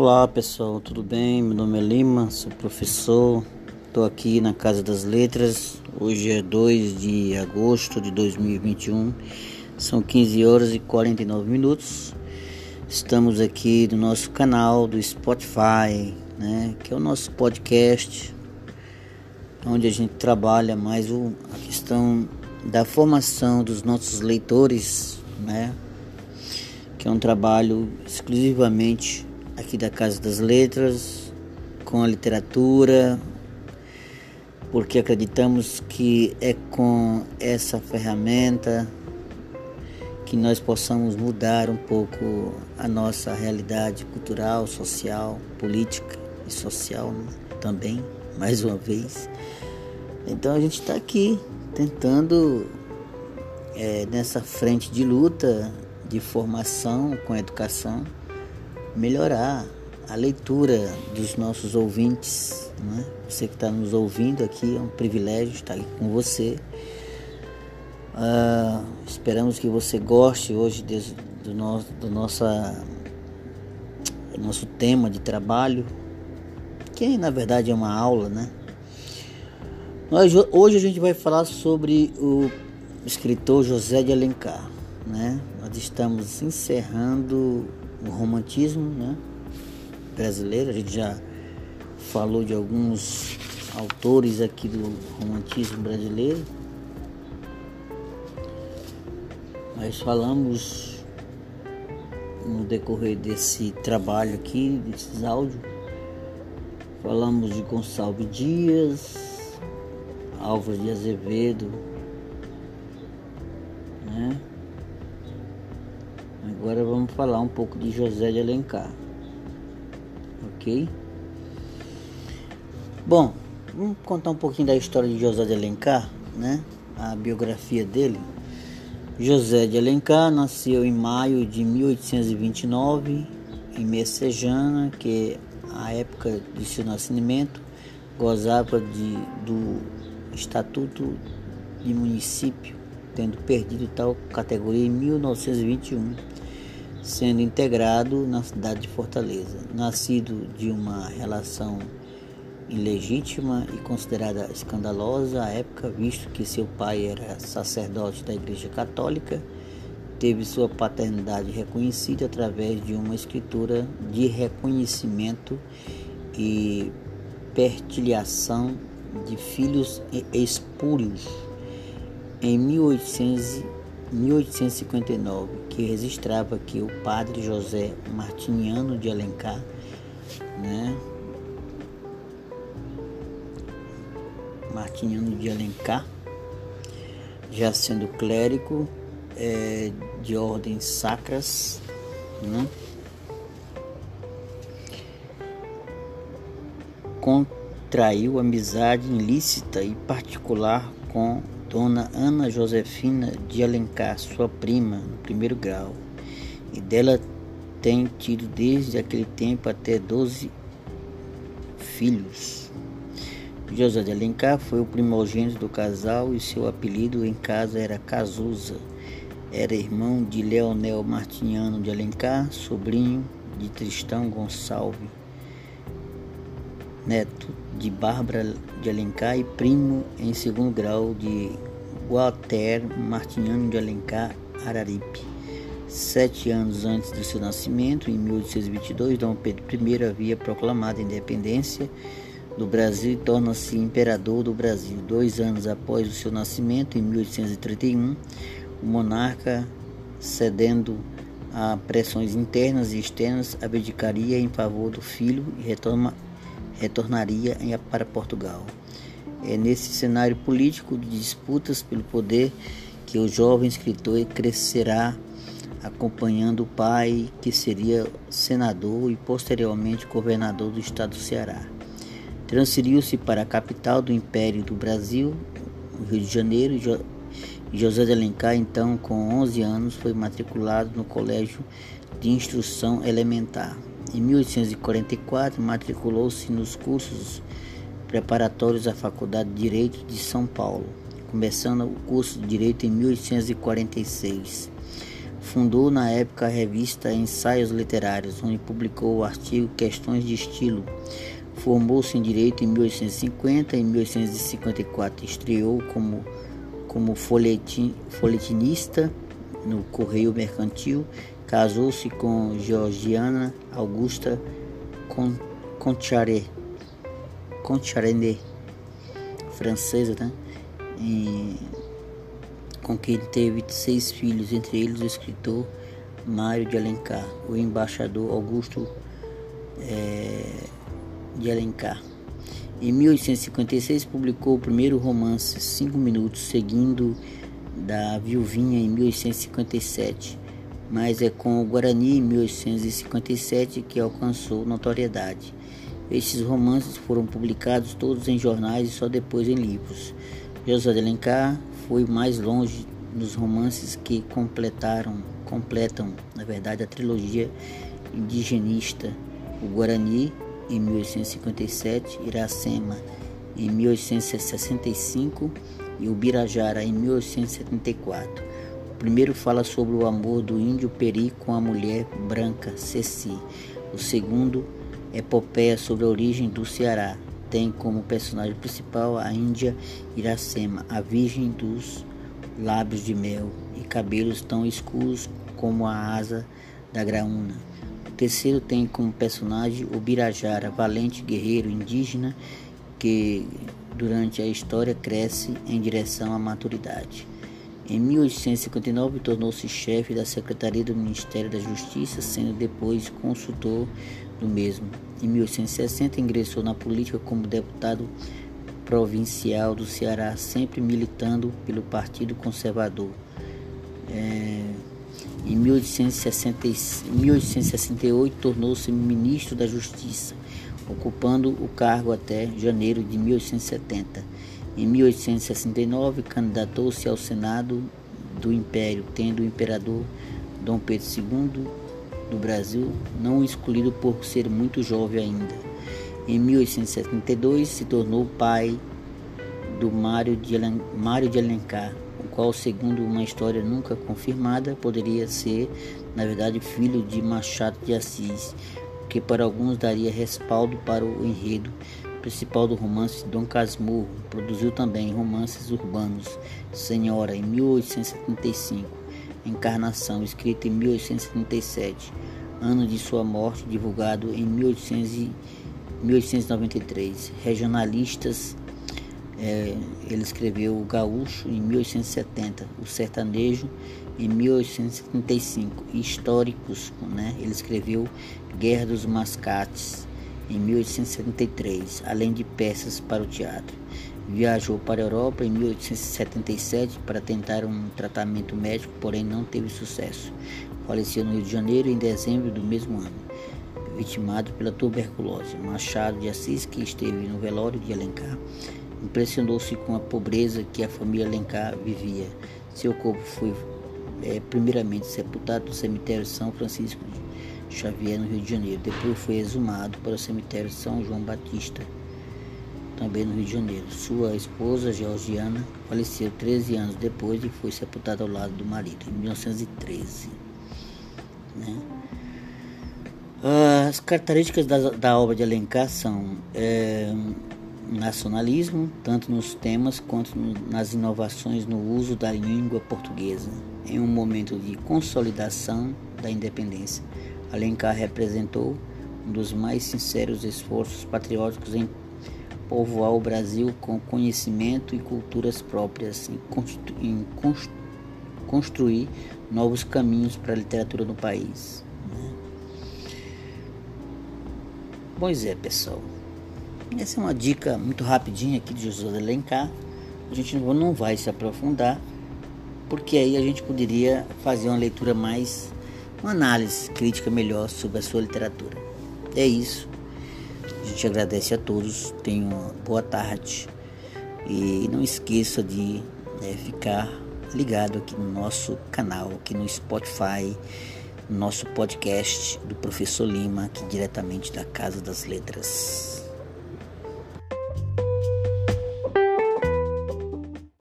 Olá pessoal, tudo bem? Meu nome é Lima, sou professor, estou aqui na Casa das Letras. Hoje é 2 de agosto de 2021, são 15 horas e 49 minutos. Estamos aqui no nosso canal do Spotify, né, que é o nosso podcast, onde a gente trabalha mais a questão da formação dos nossos leitores, né, que é um trabalho exclusivamente aqui da Casa das Letras, com a literatura, porque acreditamos que é com essa ferramenta que nós possamos mudar um pouco a nossa realidade cultural, social, política e social né? também, mais uma vez. Então a gente está aqui tentando é, nessa frente de luta, de formação com educação, melhorar a leitura dos nossos ouvintes. Né? Você que está nos ouvindo aqui, é um privilégio estar aqui com você. Uh, esperamos que você goste hoje de, do, nosso, do, nossa, do nosso tema de trabalho, que na verdade é uma aula, né? Nós, hoje a gente vai falar sobre o escritor José de Alencar, né? Estamos encerrando o romantismo né, brasileiro. A gente já falou de alguns autores aqui do romantismo brasileiro. Nós falamos no decorrer desse trabalho aqui, desses áudios, falamos de Gonçalves Dias, Álvaro de Azevedo, né? Agora vamos falar um pouco de José de Alencar. Ok? Bom, vamos contar um pouquinho da história de José de Alencar, né? A biografia dele. José de Alencar nasceu em maio de 1829 em Messejana, que a época de seu nascimento gozava de, do estatuto de município, tendo perdido tal categoria em 1921 sendo integrado na cidade de Fortaleza. Nascido de uma relação ilegítima e considerada escandalosa à época, visto que seu pai era sacerdote da Igreja Católica, teve sua paternidade reconhecida através de uma escritura de reconhecimento e pertilhação de filhos espúrios em 1800 1859, que registrava que o padre José Martiniano de Alencar, né, Martiniano de Alencar, já sendo clérigo é, de ordens sacras, né, contraiu amizade ilícita e particular com Dona Ana Josefina de Alencar, sua prima, no primeiro grau, e dela tem tido desde aquele tempo até 12 filhos. José de Alencar foi o primogênito do casal e seu apelido em casa era Cazuza. Era irmão de Leonel Martiniano de Alencar, sobrinho de Tristão Gonçalves, neto de Bárbara de Alencar e primo em segundo grau de Walter Martiniano de Alencar Araripe. Sete anos antes do seu nascimento, em 1822, Dom Pedro I havia proclamado a independência do Brasil e torna-se imperador do Brasil. Dois anos após o seu nascimento, em 1831, o monarca, cedendo a pressões internas e externas, abdicaria em favor do filho e retorna, retornaria para Portugal. É nesse cenário político de disputas pelo poder que o jovem escritor crescerá acompanhando o pai, que seria senador e posteriormente governador do estado do Ceará. Transferiu-se para a capital do Império do Brasil, Rio de Janeiro, e José de Alencar, então com 11 anos, foi matriculado no Colégio de Instrução Elementar. Em 1844, matriculou-se nos cursos preparatórios à Faculdade de Direito de São Paulo, começando o curso de Direito em 1846. Fundou na época a revista Ensaios Literários, onde publicou o artigo Questões de Estilo. Formou-se em Direito em 1850 e em 1854 estreou como, como folhetin, folhetinista no Correio Mercantil. Casou-se com Georgiana Augusta Concharé, Concharene, francesa, né? E, com quem teve seis filhos, entre eles o escritor Mário de Alencar, o embaixador Augusto é, de Alencar. Em 1856 publicou o primeiro romance, Cinco Minutos, seguindo da Viuvinha em 1857, mas é com o Guarani em 1857 que alcançou notoriedade. Estes romances foram publicados todos em jornais e só depois em livros. José de Alencar foi mais longe nos romances que completaram, completam, na verdade, a trilogia indigenista, o Guarani em 1857, Iracema em 1865 e o Birajara em 1874. O primeiro fala sobre o amor do índio Peri com a mulher branca Ceci. O segundo, epopeia sobre a origem do Ceará, tem como personagem principal a Índia Iracema, a virgem dos lábios de mel e cabelos tão escuros como a asa da graúna. O terceiro tem como personagem o Birajara, valente guerreiro indígena que durante a história cresce em direção à maturidade. Em 1859 tornou-se chefe da Secretaria do Ministério da Justiça, sendo depois consultor do mesmo. Em 1860 ingressou na política como deputado provincial do Ceará, sempre militando pelo Partido Conservador. É, em 1860, 1868 tornou-se ministro da Justiça, ocupando o cargo até janeiro de 1870. Em 1869 candidatou-se ao Senado do Império, tendo o imperador Dom Pedro II do Brasil, não escolhido por ser muito jovem ainda. Em 1872 se tornou pai do Mário de, Alen Mário de Alencar, o qual, segundo uma história nunca confirmada, poderia ser, na verdade, filho de Machado de Assis, que para alguns daria respaldo para o enredo principal do romance Dom Casmurro. Produziu também romances urbanos Senhora, em 1875 Encarnação, escrito em 1877, ano de sua morte, divulgado em 1800 1893. Regionalistas, é, ele escreveu o Gaúcho em 1870, o Sertanejo em 1875. Históricos, né, ele escreveu Guerra dos Mascates em 1873, além de peças para o teatro. Viajou para a Europa em 1877 para tentar um tratamento médico, porém não teve sucesso. Faleceu no Rio de Janeiro em dezembro do mesmo ano, vitimado pela tuberculose. Machado de Assis, que esteve no velório de Alencar, impressionou-se com a pobreza que a família Alencar vivia. Seu corpo foi é, primeiramente sepultado no cemitério São Francisco Xavier, no Rio de Janeiro. Depois foi exumado para o cemitério São João Batista também no Rio de Janeiro. Sua esposa, Georgiana, faleceu 13 anos depois e foi sepultada ao lado do marido, em 1913. Né? As características da, da, obra de Alencar são é, nacionalismo, tanto nos temas quanto nas inovações no uso da língua portuguesa, em um momento de consolidação da independência. Alencar representou um dos mais sinceros esforços patrióticos em povoar o Brasil com conhecimento e culturas próprias, em, constru em constru construir novos caminhos para a literatura no país. Né? Pois é, pessoal. Essa é uma dica muito rapidinha aqui de José Alencar. A gente não vai se aprofundar, porque aí a gente poderia fazer uma leitura mais, uma análise crítica melhor sobre a sua literatura. É isso gente agradece a todos, tenham uma boa tarde e não esqueça de né, ficar ligado aqui no nosso canal, aqui no Spotify, no nosso podcast do Professor Lima, aqui diretamente da Casa das Letras.